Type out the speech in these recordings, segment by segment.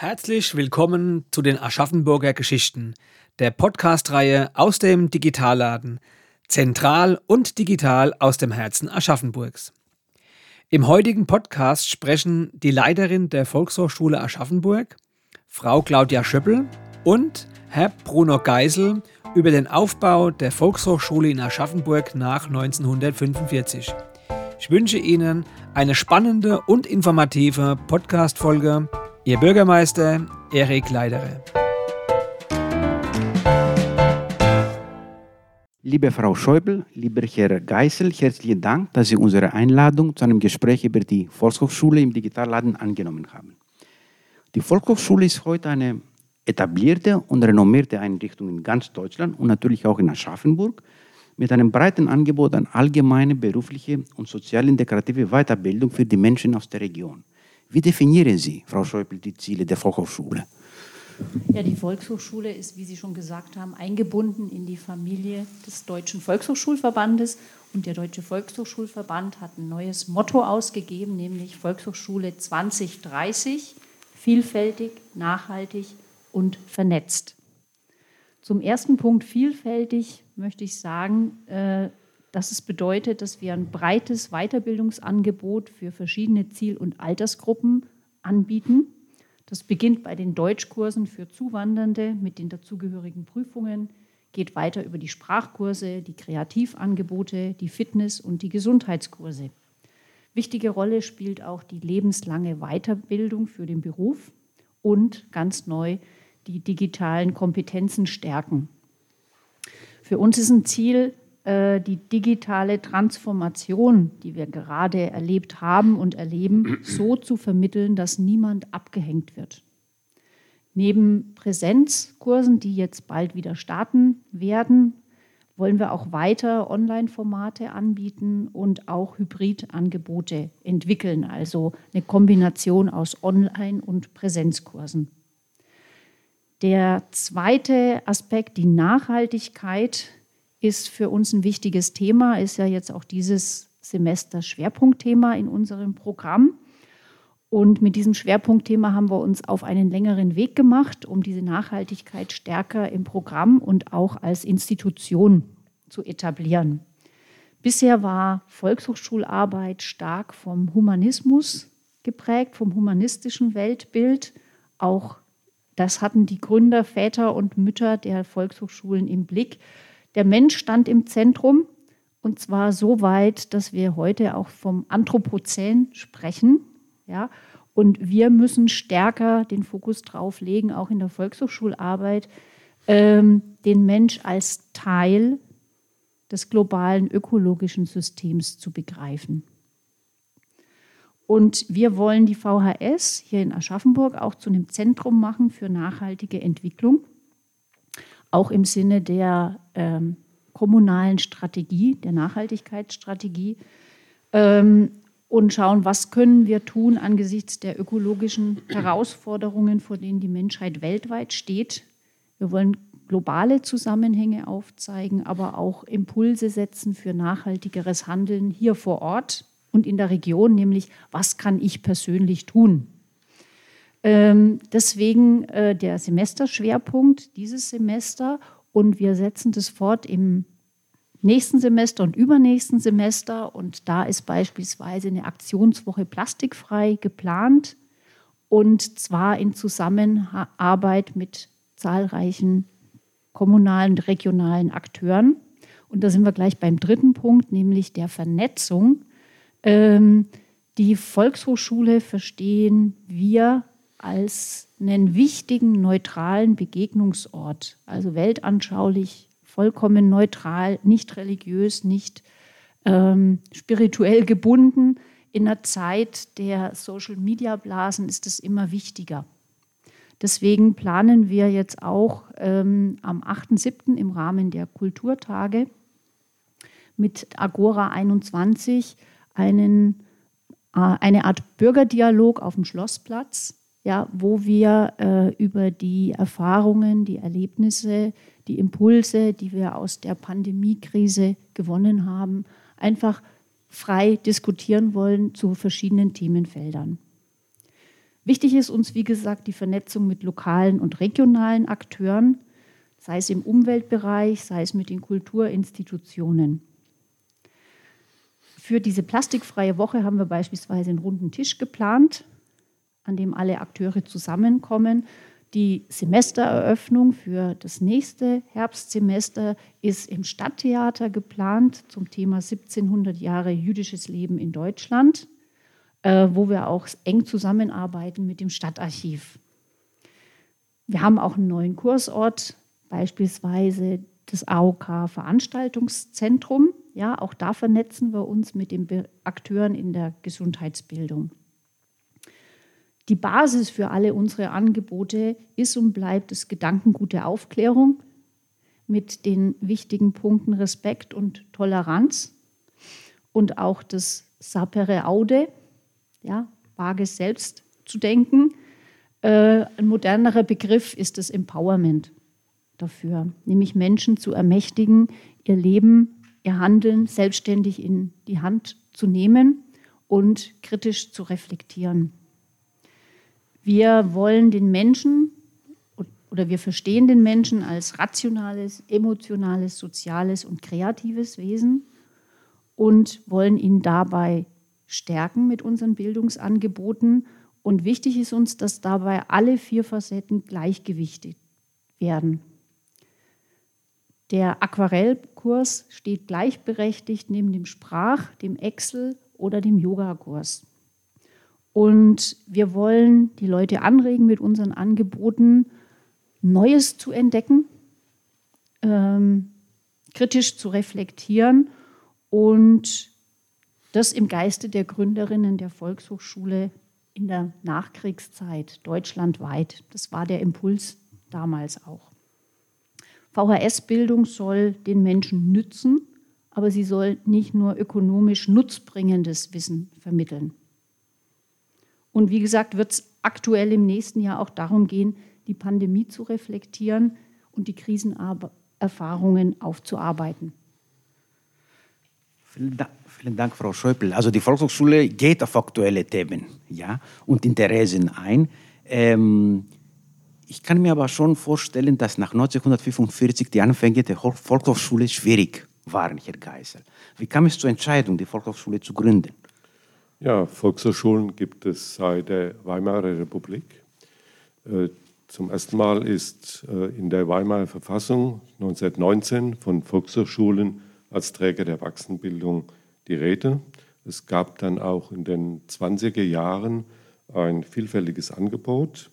Herzlich willkommen zu den Aschaffenburger Geschichten, der Podcast-Reihe aus dem Digitalladen, zentral und digital aus dem Herzen Aschaffenburgs. Im heutigen Podcast sprechen die Leiterin der Volkshochschule Aschaffenburg, Frau Claudia Schöppel und Herr Bruno Geisel über den Aufbau der Volkshochschule in Aschaffenburg nach 1945. Ich wünsche Ihnen eine spannende und informative Podcast-Folge Ihr Bürgermeister Erik Leidere. Liebe Frau Schäuble, lieber Herr Geisel, herzlichen Dank, dass Sie unsere Einladung zu einem Gespräch über die Volkshochschule im Digitalladen angenommen haben. Die Volkshochschule ist heute eine etablierte und renommierte Einrichtung in ganz Deutschland und natürlich auch in Aschaffenburg mit einem breiten Angebot an allgemeine, berufliche und sozial integrative Weiterbildung für die Menschen aus der Region. Wie definieren Sie, Frau Schäuble, die Ziele der Volkshochschule? Ja, die Volkshochschule ist, wie Sie schon gesagt haben, eingebunden in die Familie des Deutschen Volkshochschulverbandes. Und der Deutsche Volkshochschulverband hat ein neues Motto ausgegeben, nämlich Volkshochschule 2030, vielfältig, nachhaltig und vernetzt. Zum ersten Punkt vielfältig möchte ich sagen, äh, dass es bedeutet, dass wir ein breites Weiterbildungsangebot für verschiedene Ziel- und Altersgruppen anbieten. Das beginnt bei den Deutschkursen für Zuwandernde mit den dazugehörigen Prüfungen, geht weiter über die Sprachkurse, die Kreativangebote, die Fitness- und die Gesundheitskurse. Wichtige Rolle spielt auch die lebenslange Weiterbildung für den Beruf und ganz neu die digitalen Kompetenzen stärken. Für uns ist ein Ziel, äh, die digitale Transformation, die wir gerade erlebt haben und erleben, so zu vermitteln, dass niemand abgehängt wird. Neben Präsenzkursen, die jetzt bald wieder starten werden, wollen wir auch weiter Online-Formate anbieten und auch Hybrid-Angebote entwickeln, also eine Kombination aus Online- und Präsenzkursen. Der zweite Aspekt, die Nachhaltigkeit, ist für uns ein wichtiges Thema, ist ja jetzt auch dieses Semester Schwerpunktthema in unserem Programm. Und mit diesem Schwerpunktthema haben wir uns auf einen längeren Weg gemacht, um diese Nachhaltigkeit stärker im Programm und auch als Institution zu etablieren. Bisher war Volkshochschularbeit stark vom Humanismus geprägt, vom humanistischen Weltbild. Auch das hatten die Gründer, Väter und Mütter der Volkshochschulen im Blick. Der Mensch stand im Zentrum und zwar so weit, dass wir heute auch vom Anthropozän sprechen. Ja? Und wir müssen stärker den Fokus drauf legen, auch in der Volkshochschularbeit, ähm, den Mensch als Teil des globalen ökologischen Systems zu begreifen. Und wir wollen die VHS hier in Aschaffenburg auch zu einem Zentrum machen für nachhaltige Entwicklung auch im Sinne der ähm, kommunalen Strategie, der Nachhaltigkeitsstrategie ähm, und schauen, was können wir tun angesichts der ökologischen Herausforderungen, vor denen die Menschheit weltweit steht. Wir wollen globale Zusammenhänge aufzeigen, aber auch Impulse setzen für nachhaltigeres Handeln hier vor Ort und in der Region, nämlich was kann ich persönlich tun? Ähm, deswegen äh, der Semesterschwerpunkt dieses Semester und wir setzen das fort im nächsten Semester und übernächsten Semester und da ist beispielsweise eine Aktionswoche plastikfrei geplant und zwar in Zusammenarbeit mit zahlreichen kommunalen und regionalen Akteuren. Und da sind wir gleich beim dritten Punkt, nämlich der Vernetzung. Ähm, die Volkshochschule verstehen wir als einen wichtigen, neutralen Begegnungsort, also weltanschaulich, vollkommen neutral, nicht religiös, nicht ähm, spirituell gebunden. In der Zeit der Social-Media-Blasen ist es immer wichtiger. Deswegen planen wir jetzt auch ähm, am 8.7. im Rahmen der Kulturtage mit Agora 21 einen, äh, eine Art Bürgerdialog auf dem Schlossplatz ja, wo wir äh, über die Erfahrungen, die Erlebnisse, die Impulse, die wir aus der Pandemiekrise gewonnen haben, einfach frei diskutieren wollen zu verschiedenen Themenfeldern. Wichtig ist uns, wie gesagt, die Vernetzung mit lokalen und regionalen Akteuren, sei es im Umweltbereich, sei es mit den Kulturinstitutionen. Für diese plastikfreie Woche haben wir beispielsweise einen runden Tisch geplant, an dem alle Akteure zusammenkommen. Die Semestereröffnung für das nächste Herbstsemester ist im Stadttheater geplant zum Thema 1700 Jahre jüdisches Leben in Deutschland, äh, wo wir auch eng zusammenarbeiten mit dem Stadtarchiv. Wir haben auch einen neuen Kursort, beispielsweise das AOK Veranstaltungszentrum. Ja, auch da vernetzen wir uns mit den Akteuren in der Gesundheitsbildung. Die Basis für alle unsere Angebote ist und bleibt das Gedankengut der Aufklärung mit den wichtigen Punkten Respekt und Toleranz und auch das Sapere Aude, ja, wage selbst zu denken. Äh, ein modernerer Begriff ist das Empowerment dafür, nämlich Menschen zu ermächtigen, ihr Leben ihr Handeln selbstständig in die Hand zu nehmen und kritisch zu reflektieren. Wir wollen den Menschen oder wir verstehen den Menschen als rationales, emotionales, soziales und kreatives Wesen und wollen ihn dabei stärken mit unseren Bildungsangeboten. Und wichtig ist uns, dass dabei alle vier Facetten gleichgewichtet werden. Der Aquarellkurs steht gleichberechtigt neben dem Sprach-, dem Excel- oder dem Yogakurs. Und wir wollen die Leute anregen, mit unseren Angeboten Neues zu entdecken, ähm, kritisch zu reflektieren und das im Geiste der Gründerinnen der Volkshochschule in der Nachkriegszeit deutschlandweit. Das war der Impuls damals auch. VHS-Bildung soll den Menschen nützen, aber sie soll nicht nur ökonomisch nutzbringendes Wissen vermitteln. Und wie gesagt, wird es aktuell im nächsten Jahr auch darum gehen, die Pandemie zu reflektieren und die Krisenerfahrungen aufzuarbeiten. Vielen Dank, vielen Dank, Frau Schäuble. Also die Volkshochschule geht auf aktuelle Themen ja, und Interessen ein. Ähm, ich kann mir aber schon vorstellen, dass nach 1945 die Anfänge der Volkshochschule schwierig waren, Herr Geisel. Wie kam es zur Entscheidung, die Volkshochschule zu gründen? Ja, Volkshochschulen gibt es seit der Weimarer Republik. Äh, zum ersten Mal ist äh, in der Weimarer Verfassung 1919 von Volkshochschulen als Träger der Erwachsenenbildung die Rede. Es gab dann auch in den 20er Jahren ein vielfältiges Angebot.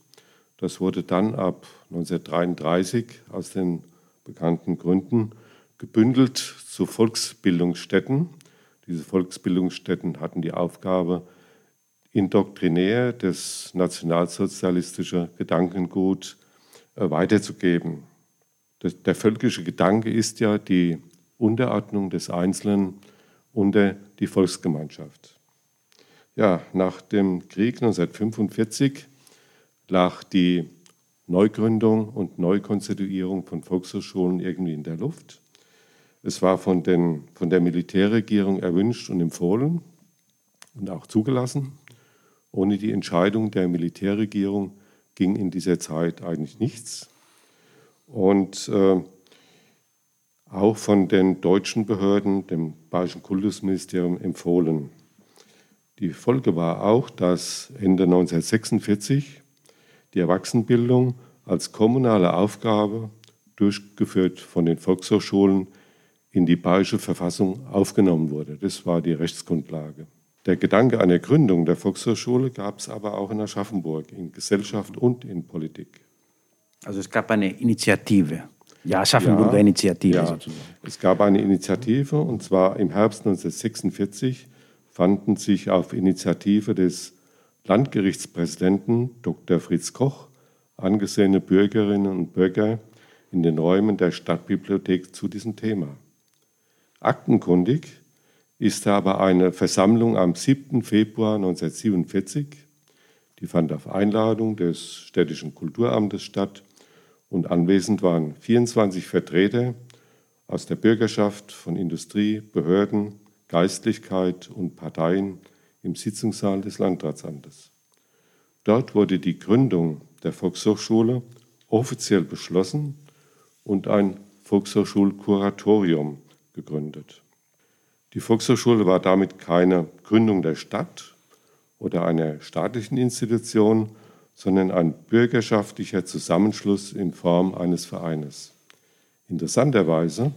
Das wurde dann ab 1933 aus den bekannten Gründen gebündelt zu Volksbildungsstätten. Diese Volksbildungsstätten hatten die Aufgabe, indoktrinär das nationalsozialistische Gedankengut äh, weiterzugeben. Der völkische Gedanke ist ja die Unterordnung des Einzelnen unter die Volksgemeinschaft. Ja, nach dem Krieg 1945 lag die Neugründung und Neukonstituierung von Volkshochschulen irgendwie in der Luft. Es war von, den, von der Militärregierung erwünscht und empfohlen und auch zugelassen. Ohne die Entscheidung der Militärregierung ging in dieser Zeit eigentlich nichts. Und äh, auch von den deutschen Behörden, dem Bayerischen Kultusministerium, empfohlen. Die Folge war auch, dass Ende 1946 die Erwachsenenbildung als kommunale Aufgabe, durchgeführt von den Volkshochschulen, in die Bayerische Verfassung aufgenommen wurde. Das war die Rechtsgrundlage. Der Gedanke einer Gründung der Volkshochschule gab es aber auch in Aschaffenburg, in Gesellschaft und in Politik. Also es gab eine Initiative. Ja, Aschaffenburger ja, Initiative ja, sozusagen. Es gab eine Initiative und zwar im Herbst 1946 fanden sich auf Initiative des Landgerichtspräsidenten Dr. Fritz Koch angesehene Bürgerinnen und Bürger in den Räumen der Stadtbibliothek zu diesem Thema. Aktenkundig ist aber eine Versammlung am 7. Februar 1947, die fand auf Einladung des städtischen Kulturamtes statt und anwesend waren 24 Vertreter aus der Bürgerschaft, von Industrie, Behörden, Geistlichkeit und Parteien im Sitzungssaal des Landratsamtes. Dort wurde die Gründung der Volkshochschule offiziell beschlossen und ein Volkshochschulkuratorium gegründet. Die Volkshochschule war damit keine Gründung der Stadt oder einer staatlichen Institution, sondern ein bürgerschaftlicher Zusammenschluss in Form eines Vereines. Interessanterweise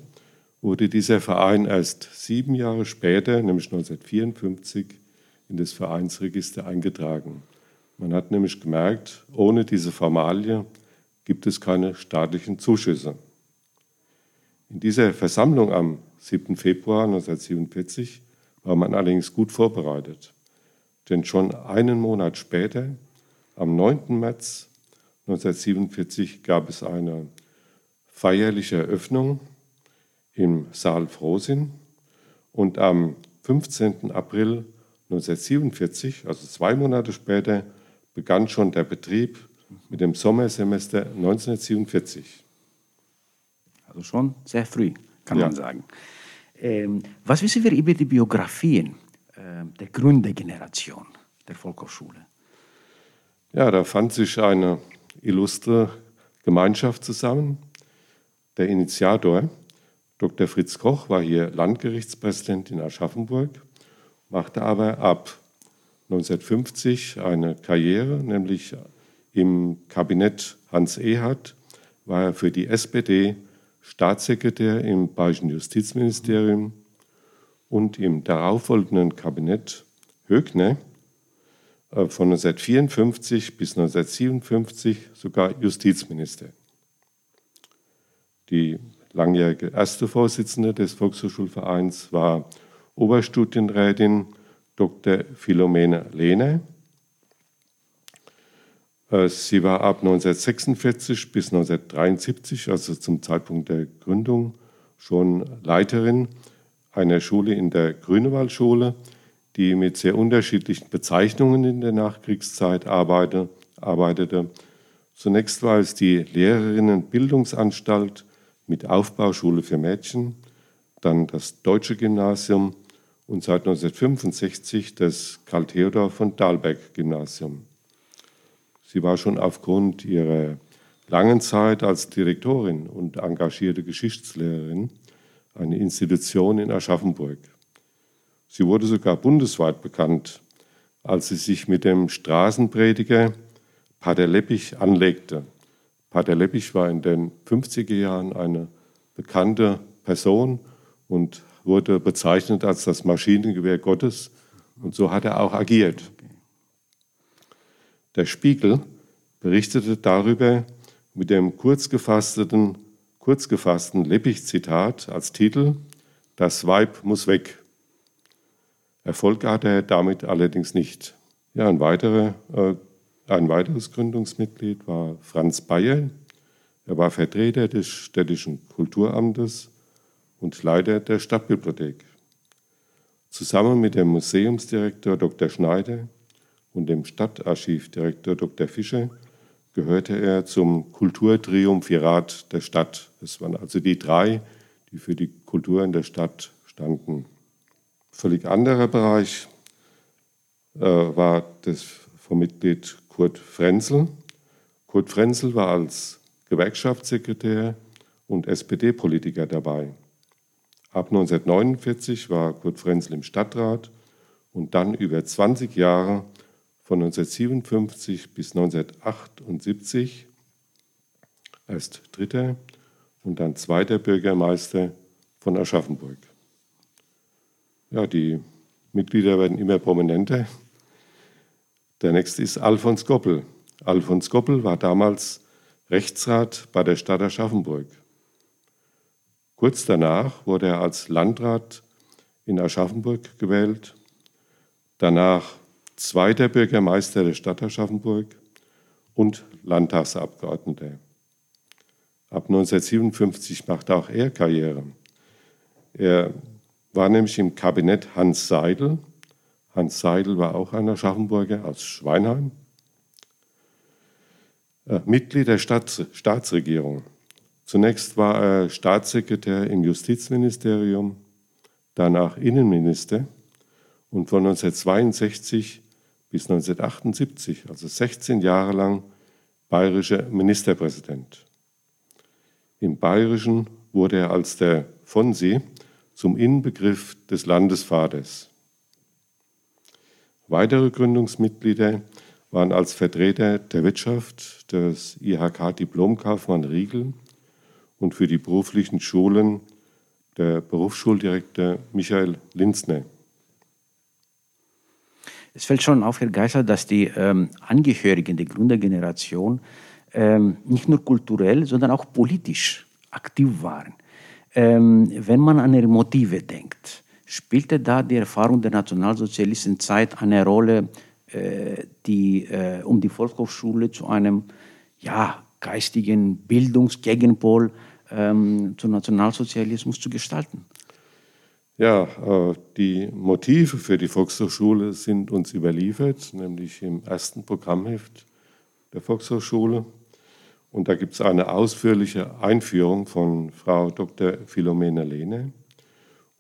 wurde dieser Verein erst sieben Jahre später, nämlich 1954, in das Vereinsregister eingetragen. Man hat nämlich gemerkt, ohne diese Formalie gibt es keine staatlichen Zuschüsse. In dieser Versammlung am 7. Februar 1947 war man allerdings gut vorbereitet, denn schon einen Monat später, am 9. März 1947, gab es eine feierliche Eröffnung im Saal Frohsinn und am 15. April 1947, also zwei Monate später, begann schon der Betrieb mit dem Sommersemester 1947. Also schon sehr früh, kann ja. man sagen. Ähm, was wissen wir über die Biografien äh, der Gründergeneration der Volkshochschule? Ja, da fand sich eine illustre Gemeinschaft zusammen. Der Initiator, Dr. Fritz Koch, war hier Landgerichtspräsident in Aschaffenburg, machte aber ab 1950 eine Karriere, nämlich im Kabinett Hans Ehard war er für die SPD Staatssekretär im Bayerischen Justizministerium und im darauffolgenden Kabinett Högner äh, von 1954 bis 1957 sogar Justizminister. Die langjährige erste Vorsitzende des Volkshochschulvereins war Oberstudienrätin Dr. Philomene Lehner äh, sie war ab 1946 bis 1973, also zum Zeitpunkt der Gründung, schon Leiterin einer Schule in der Grünewaldschule, die mit sehr unterschiedlichen Bezeichnungen in der Nachkriegszeit arbeitete. Zunächst war es die Lehrerinnenbildungsanstalt mit Aufbauschule für Mädchen, dann das Deutsche Gymnasium und seit 1965 das Karl Theodor von Dahlberg Gymnasium. Sie war schon aufgrund ihrer langen Zeit als Direktorin und engagierte Geschichtslehrerin eine Institution in Aschaffenburg. Sie wurde sogar bundesweit bekannt, als sie sich mit dem Straßenprediger Pater Leppich anlegte. Pater Leppich war in den 50er Jahren eine bekannte Person und wurde bezeichnet als das Maschinengewehr Gottes und so hat er auch agiert. Der Spiegel berichtete darüber mit dem kurzgefassten, kurzgefassten Leppich-Zitat als Titel Das Weib muss weg. Erfolg hatte er damit allerdings nicht. Ja, ein, weiterer, äh, ein weiteres Gründungsmitglied war Franz Bayer. Er war Vertreter des städtischen Kulturamtes und Leiter der Stadtbibliothek. Zusammen mit dem Museumsdirektor Dr. Schneider und dem Stadtarchivdirektor Dr. Fischer gehörte er zum Kulturtriumphirat der Stadt. Das waren also die drei, die für die Kultur in der Stadt standen. Völlig anderer Bereich äh, war das vom Mitglied Kurt Frenzel. Kurt Frenzel war als Gewerkschaftssekretär und SPD-Politiker dabei. Ab 1949 war Kurt Frenzel im Stadtrat und dann über 20 Jahre von 1957 bis 1978 erst dritter und dann zweiter Bürgermeister von Aschaffenburg. Ja, die Mitglieder werden immer prominenter. Der nächste ist Alfons Goppel. Alfons Goppel war damals Rechtsrat bei der Stadt Aschaffenburg. Kurz danach wurde er als Landrat in Aschaffenburg gewählt. Danach zweiter Bürgermeister der Stadt Aschaffenburg und Landtagsabgeordneter. Ab 1957 machte auch er Karriere. Er war nämlich im Kabinett Hans Seidel. Hans Seidel war auch ein Aschaffenburger aus Schweinheim. Äh, Mitglied der Staats Staatsregierung. Zunächst war er Staatssekretär im Justizministerium, danach Innenminister und von 1962 bis 1978, also 16 Jahre lang, bayerischer Ministerpräsident. Im Bayerischen wurde er als der Fonsi zum Inbegriff des Landesvaters. Weitere Gründungsmitglieder waren als Vertreter der Wirtschaft des IHK Diplomkaufmann Riegel und für die beruflichen Schulen der Berufsschuldirektor Michael Linzner. Es fällt schon auf, Herr Geisler, dass die ähm, Angehörigen der Gründergeneration ähm, nicht nur kulturell, sondern auch politisch aktiv waren. Ähm, wenn man an ihre Motive denkt, spielte da die Erfahrung der Nationalsozialistenzeit eine Rolle, äh, die, äh, um die Volkshochschule zu einem ja, geistigen Bildungsgegenpol ähm, zum Nationalsozialismus zu gestalten? Ja, äh, die Motive für die Volkshochschule sind uns überliefert, nämlich im ersten Programmheft der Volkshochschule. Und da gibt es eine ausführliche Einführung von Frau Dr. Philomene Lehne.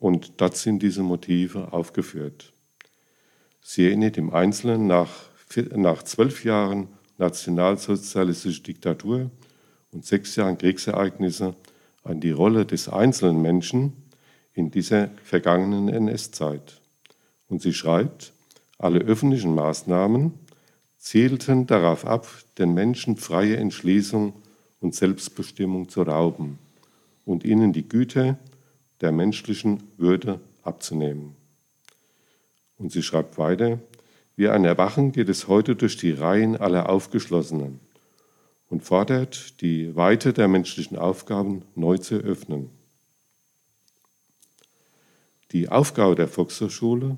Und dort sind diese Motive aufgeführt. Sie erinnert im Einzelnen nach, nach zwölf Jahren nationalsozialistische Diktatur und sechs Jahren Kriegsereignisse an die Rolle des einzelnen Menschen in dieser vergangenen NS-Zeit. Und sie schreibt, alle öffentlichen Maßnahmen zielten darauf ab, den Menschen freie Entschließung und Selbstbestimmung zu rauben und ihnen die Güte der menschlichen Würde abzunehmen. Und sie schreibt weiter, wie ein Erwachen geht es heute durch die Reihen aller Aufgeschlossenen und fordert, die Weite der menschlichen Aufgaben neu zu öffnen. Die Aufgabe der Volkshochschule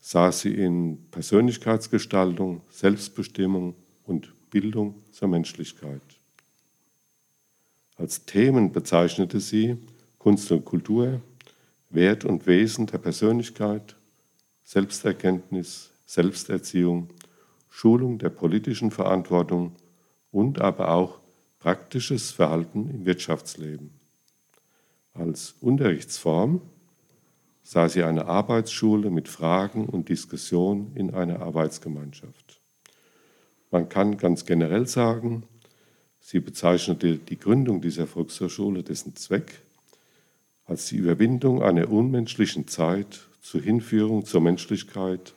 sah sie in Persönlichkeitsgestaltung, Selbstbestimmung und Bildung zur Menschlichkeit. Als Themen bezeichnete sie Kunst und Kultur, Wert und Wesen der Persönlichkeit, Selbsterkenntnis, Selbsterziehung, Schulung der politischen Verantwortung und aber auch praktisches Verhalten im Wirtschaftsleben. Als Unterrichtsform sah sie eine Arbeitsschule mit Fragen und Diskussion in einer Arbeitsgemeinschaft. Man kann ganz generell sagen, sie bezeichnete die Gründung dieser Volkshochschule, dessen Zweck als die Überwindung einer unmenschlichen Zeit zur Hinführung zur Menschlichkeit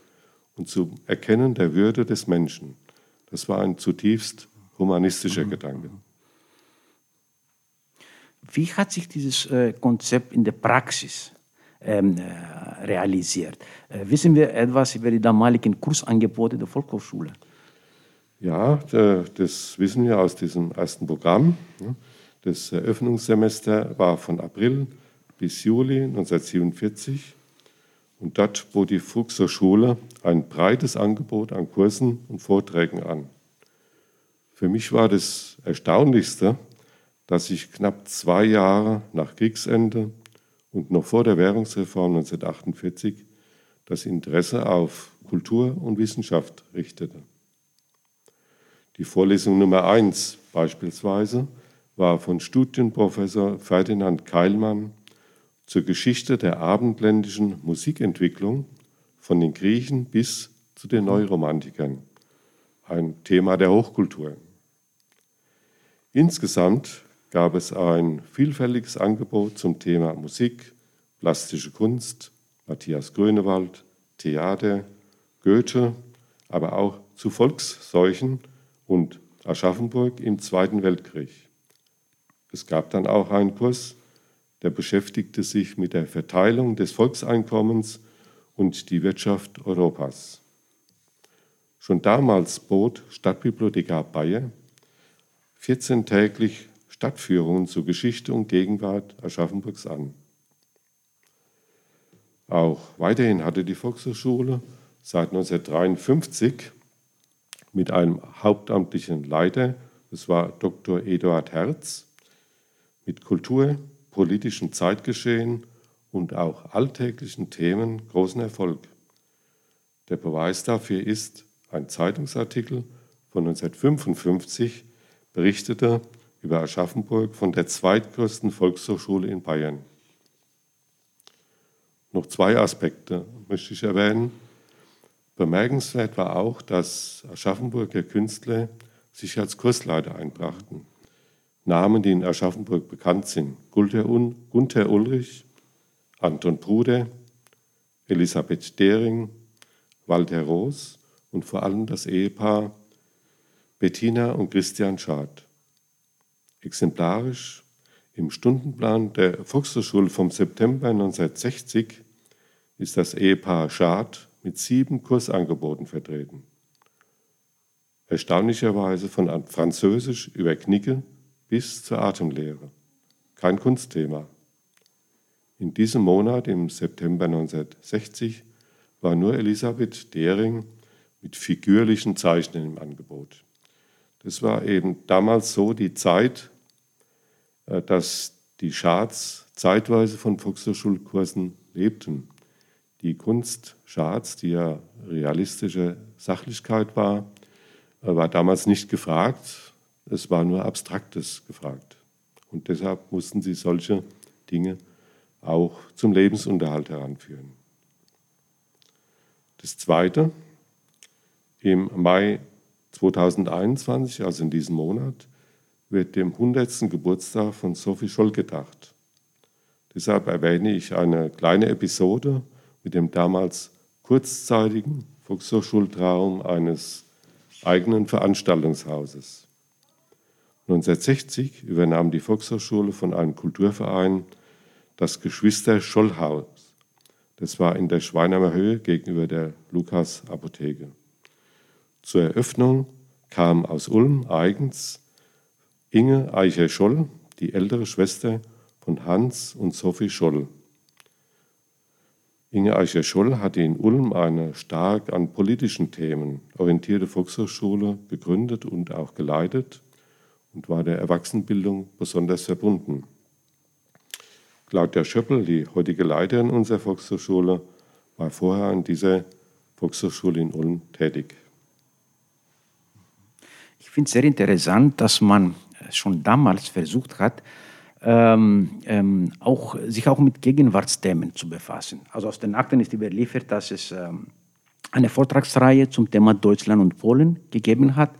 und zum Erkennen der Würde des Menschen. Das war ein zutiefst humanistischer mhm. Gedanke. Wie hat sich dieses äh, Konzept in der Praxis ähm, äh, realisiert. Äh, wissen wir etwas über die damaligen Kursangebote der Volkshochschule? Ja, das wissen wir aus diesem ersten Programm. Das Eröffnungssemester war von April bis Juli 1947 und dort bot die Volkshochschule ein breites Angebot an Kursen und Vorträgen an. Für mich war das Erstaunlichste, dass ich knapp zwei Jahre nach Kriegsende und noch vor der Währungsreform 1948 das Interesse auf Kultur und Wissenschaft richtete. Die Vorlesung Nummer 1 beispielsweise war von Studienprofessor Ferdinand Keilmann zur Geschichte der abendländischen Musikentwicklung von den Griechen bis zu den Neuromantikern, ein Thema der Hochkultur. Insgesamt gab es ein vielfältiges Angebot zum Thema Musik, plastische Kunst, Matthias Grönewald, Theater, Goethe, aber auch zu Volksseuchen und Aschaffenburg im Zweiten Weltkrieg. Es gab dann auch einen Kurs, der beschäftigte sich mit der Verteilung des Volkseinkommens und die Wirtschaft Europas. Schon damals bot Stadtbibliothekar Bayer 14 täglich Stadtführungen zur Geschichte und Gegenwart Aschaffenburgs an. Auch weiterhin hatte die Volkshochschule seit 1953 mit einem hauptamtlichen Leiter, das war Dr. Eduard Herz, mit Kultur, politischem Zeitgeschehen und auch alltäglichen Themen großen Erfolg. Der Beweis dafür ist ein Zeitungsartikel von 1955 berichtete über Aschaffenburg von der zweitgrößten Volkshochschule in Bayern. Noch zwei Aspekte möchte ich erwähnen. Bemerkenswert war auch, dass Aschaffenburger Künstler sich als Kursleiter einbrachten. Namen, die in Aschaffenburg bekannt sind: Gunther Ulrich, Anton Bruder, Elisabeth Dering, Walter Roos und vor allem das Ehepaar Bettina und Christian Schad. Exemplarisch im Stundenplan der Volkshochschule vom September 1960 ist das Ehepaar Schad mit sieben Kursangeboten vertreten. Erstaunlicherweise von Französisch über Knicke bis zur Atemlehre. Kein Kunstthema. In diesem Monat, im September 1960, war nur Elisabeth Dering mit figürlichen Zeichnen im Angebot. Das war eben damals so die Zeit, dass die Schards zeitweise von Volkshochschulkursen lebten. Die Kunst Schards, die ja realistische Sachlichkeit war, äh, war damals nicht gefragt. Es war nur Abstraktes gefragt. Und deshalb mussten sie solche Dinge auch zum Lebensunterhalt heranführen. Das Zweite, im Mai 2021, also in diesem Monat, wird dem 100. Geburtstag von Sophie Scholl gedacht. Deshalb erwähne ich eine kleine Episode mit dem damals kurzzeitigen Volkshochschultraum eines eigenen Veranstaltungshauses. 1960 übernahm die Volkshochschule von einem Kulturverein das Geschwister Schollhaus. Das war in der Schweinheimer Höhe gegenüber der Lukas Apotheke. Zur Eröffnung kam aus Ulm eigens Inge Eicher-Scholl, die ältere Schwester von Hans und Sophie Scholl. Inge Eicher-Scholl hatte in Ulm eine stark an politischen Themen orientierte Volkshochschule gegründet und auch geleitet und war der Erwachsenenbildung besonders verbunden. Claudia Schöppel, die heutige Leiterin unserer Volkshochschule, war vorher an dieser Volkshochschule in Ulm tätig. Ich finde es sehr interessant, dass man schon damals versucht hat, ähm, ähm, auch, sich auch mit Gegenwartsthemen zu befassen. Also aus den Akten ist überliefert, dass es ähm, eine Vortragsreihe zum Thema Deutschland und Polen gegeben hat.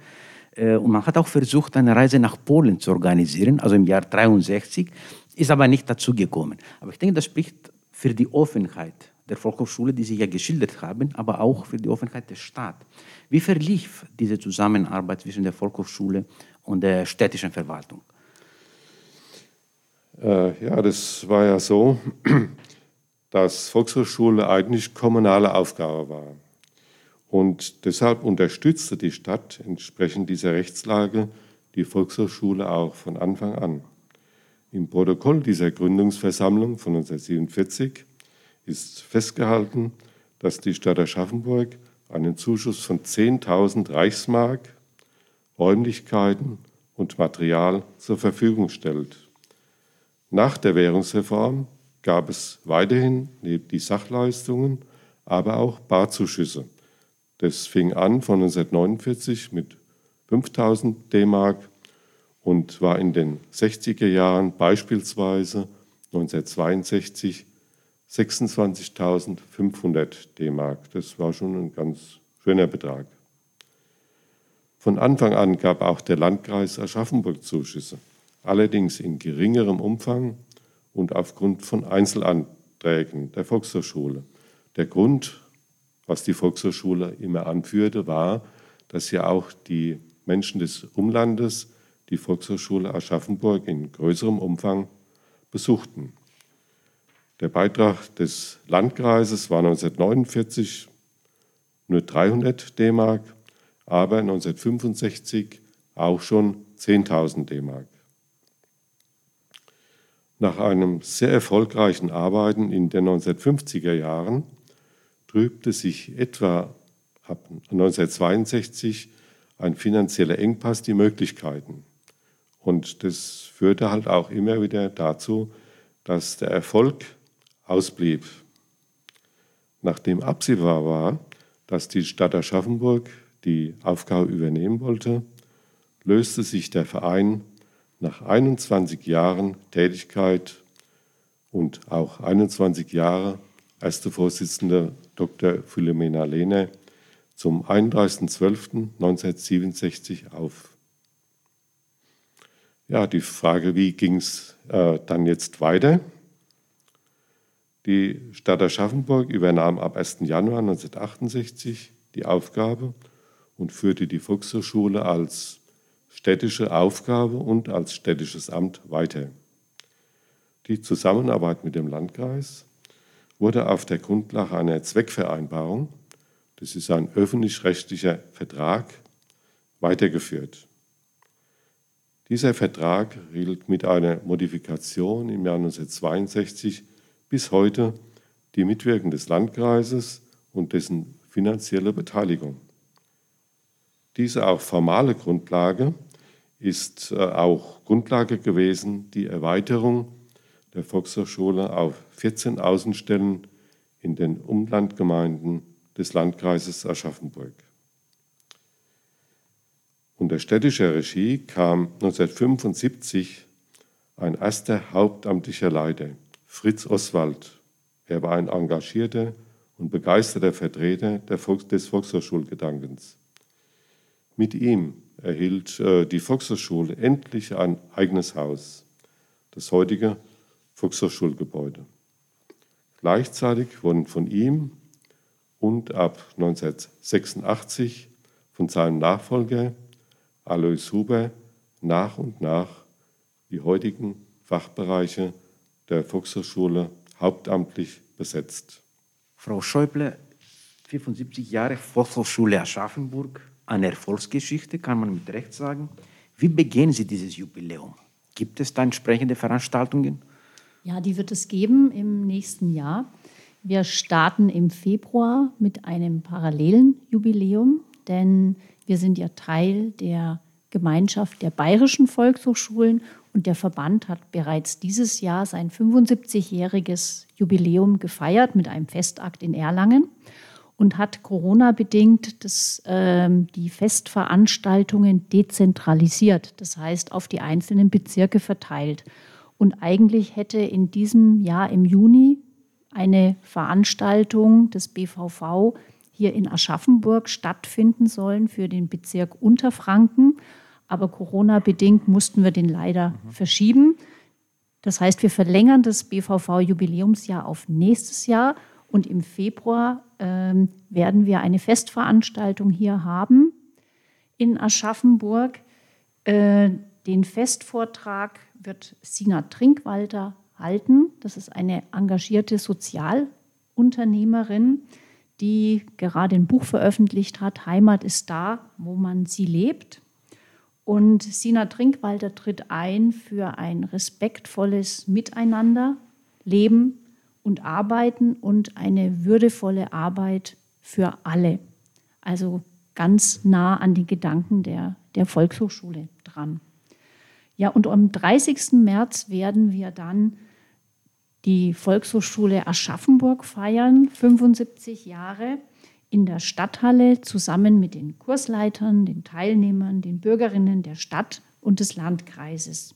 Äh, und man hat auch versucht, eine Reise nach Polen zu organisieren, also im Jahr 63, ist aber nicht dazu gekommen. Aber ich denke, das spricht für die Offenheit der Volkshochschule, die Sie ja geschildert haben, aber auch für die Offenheit des Staates. Wie verlief diese Zusammenarbeit zwischen der Volkshochschule und der städtischen Verwaltung? Äh, ja, das war ja so, dass Volkshochschule eigentlich kommunale Aufgabe war. Und deshalb unterstützte die Stadt entsprechend dieser Rechtslage die Volkshochschule auch von Anfang an. Im Protokoll dieser Gründungsversammlung von 1947 ist festgehalten, dass die Stadt Aschaffenburg einen Zuschuss von 10.000 Reichsmark Räumlichkeiten und Material zur Verfügung stellt. Nach der Währungsreform gab es weiterhin die Sachleistungen, aber auch Barzuschüsse. Das fing an von 1949 mit 5000 D-Mark und war in den 60er Jahren beispielsweise 1962 26.500 D-Mark. Das war schon ein ganz schöner Betrag. Von Anfang an gab auch der Landkreis Aschaffenburg Zuschüsse, allerdings in geringerem Umfang und aufgrund von Einzelanträgen der Volkshochschule. Der Grund, was die Volkshochschule immer anführte, war, dass ja auch die Menschen des Umlandes die Volkshochschule Aschaffenburg in größerem Umfang besuchten. Der Beitrag des Landkreises war 1949 nur 300 D-Mark aber 1965 auch schon 10.000 D-Mark. Nach einem sehr erfolgreichen Arbeiten in den 1950er Jahren trübte sich etwa ab 1962 ein finanzieller Engpass die Möglichkeiten. Und das führte halt auch immer wieder dazu, dass der Erfolg ausblieb. Nachdem absehbar war, dass die Stadt Aschaffenburg die Aufgabe übernehmen wollte, löste sich der Verein nach 21 Jahren Tätigkeit und auch 21 Jahre erste Vorsitzende Dr. Philomena Lehner zum 31.12.1967 auf. Ja, die Frage, wie ging es äh, dann jetzt weiter? Die Stadt Aschaffenburg übernahm ab 1. Januar 1968 die Aufgabe und führte die Volkshochschule als städtische Aufgabe und als städtisches Amt weiter. Die Zusammenarbeit mit dem Landkreis wurde auf der Grundlage einer Zweckvereinbarung, das ist ein öffentlich-rechtlicher Vertrag, weitergeführt. Dieser Vertrag hielt mit einer Modifikation im Jahr 1962 bis heute die Mitwirkung des Landkreises und dessen finanzielle Beteiligung. Diese auch formale Grundlage ist äh, auch Grundlage gewesen, die Erweiterung der Volkshochschule auf 14 Außenstellen in den Umlandgemeinden des Landkreises Aschaffenburg. Unter städtischer Regie kam 1975 ein erster hauptamtlicher Leiter, Fritz Oswald. Er war ein engagierter und begeisterter Vertreter des Volkshochschulgedankens. Mit ihm erhielt äh, die Volkshochschule endlich ein eigenes Haus, das heutige Volkshochschulgebäude. Gleichzeitig wurden von ihm und ab 1986 von seinem Nachfolger Alois Huber nach und nach die heutigen Fachbereiche der Volkshochschule hauptamtlich besetzt. Frau Schäuble, 75 Jahre Volkshochschule Aschaffenburg, eine Erfolgsgeschichte, kann man mit Recht sagen. Wie begehen Sie dieses Jubiläum? Gibt es da entsprechende Veranstaltungen? Ja, die wird es geben im nächsten Jahr. Wir starten im Februar mit einem parallelen Jubiläum, denn wir sind ja Teil der Gemeinschaft der bayerischen Volkshochschulen und der Verband hat bereits dieses Jahr sein 75-jähriges Jubiläum gefeiert mit einem Festakt in Erlangen und hat Corona-bedingt äh, die Festveranstaltungen dezentralisiert, das heißt auf die einzelnen Bezirke verteilt. Und eigentlich hätte in diesem Jahr im Juni eine Veranstaltung des BVV hier in Aschaffenburg stattfinden sollen für den Bezirk Unterfranken. Aber Corona-bedingt mussten wir den leider mhm. verschieben. Das heißt, wir verlängern das BVV-Jubiläumsjahr auf nächstes Jahr und im Februar äh, werden wir eine Festveranstaltung hier haben in Aschaffenburg. Äh, den Festvortrag wird Sina Trinkwalter halten. Das ist eine engagierte Sozialunternehmerin, die gerade ein Buch veröffentlicht hat, Heimat ist da, wo man sie lebt. Und Sina Trinkwalter tritt ein für ein respektvolles Miteinander, Leben und Arbeiten und eine würdevolle Arbeit für alle. Also ganz nah an die Gedanken der, der Volkshochschule dran. Ja, und am 30. März werden wir dann die Volkshochschule Aschaffenburg feiern, 75 Jahre in der Stadthalle zusammen mit den Kursleitern, den Teilnehmern, den Bürgerinnen der Stadt und des Landkreises.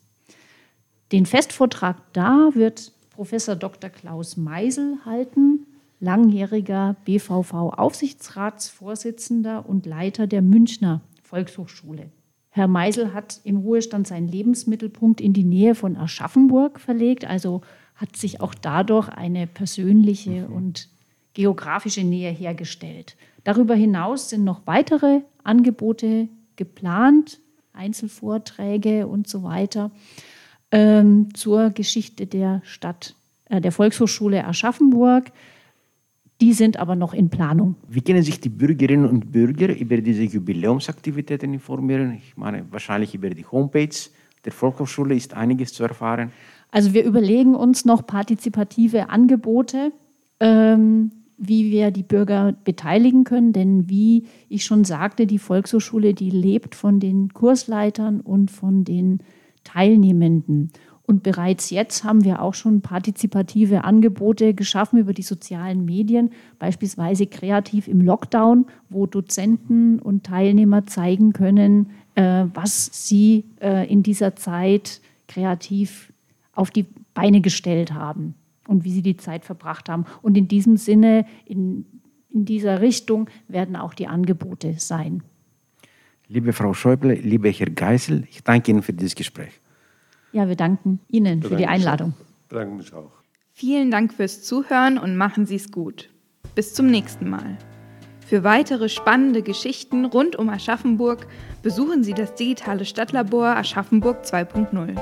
Den Festvortrag da wird Professor Dr. Klaus Meisel halten, langjähriger BVV-Aufsichtsratsvorsitzender und Leiter der Münchner Volkshochschule. Herr Meisel hat im Ruhestand seinen Lebensmittelpunkt in die Nähe von Aschaffenburg verlegt, also hat sich auch dadurch eine persönliche mhm. und geografische Nähe hergestellt. Darüber hinaus sind noch weitere Angebote geplant, Einzelvorträge und so weiter ähm, zur Geschichte der Stadt, äh, der Volkshochschule Aschaffenburg. Die sind aber noch in Planung. Wie können sich die Bürgerinnen und Bürger über diese Jubiläumsaktivitäten informieren? Ich meine, wahrscheinlich über die Homepage der Volkshochschule ist einiges zu erfahren. Also wir überlegen uns noch partizipative Angebote, ähm, wie wir die Bürger beteiligen können. Denn wie ich schon sagte, die Volkshochschule, die lebt von den Kursleitern und von den Teilnehmenden. Und bereits jetzt haben wir auch schon partizipative Angebote geschaffen über die sozialen Medien, beispielsweise kreativ im Lockdown, wo Dozenten und Teilnehmer zeigen können, äh, was sie äh, in dieser Zeit kreativ auf die Beine gestellt haben und wie sie die Zeit verbracht haben. Und in diesem Sinne in, in dieser Richtung werden auch die Angebote sein. Liebe Frau Schäuble, lieber Herr Geisel, ich danke Ihnen für dieses Gespräch. Ja, wir danken Ihnen für die Einladung. Ich bedanke mich auch. Vielen Dank fürs Zuhören und machen Sie es gut. Bis zum nächsten Mal. Für weitere spannende Geschichten rund um Aschaffenburg besuchen Sie das digitale Stadtlabor Aschaffenburg 2.0.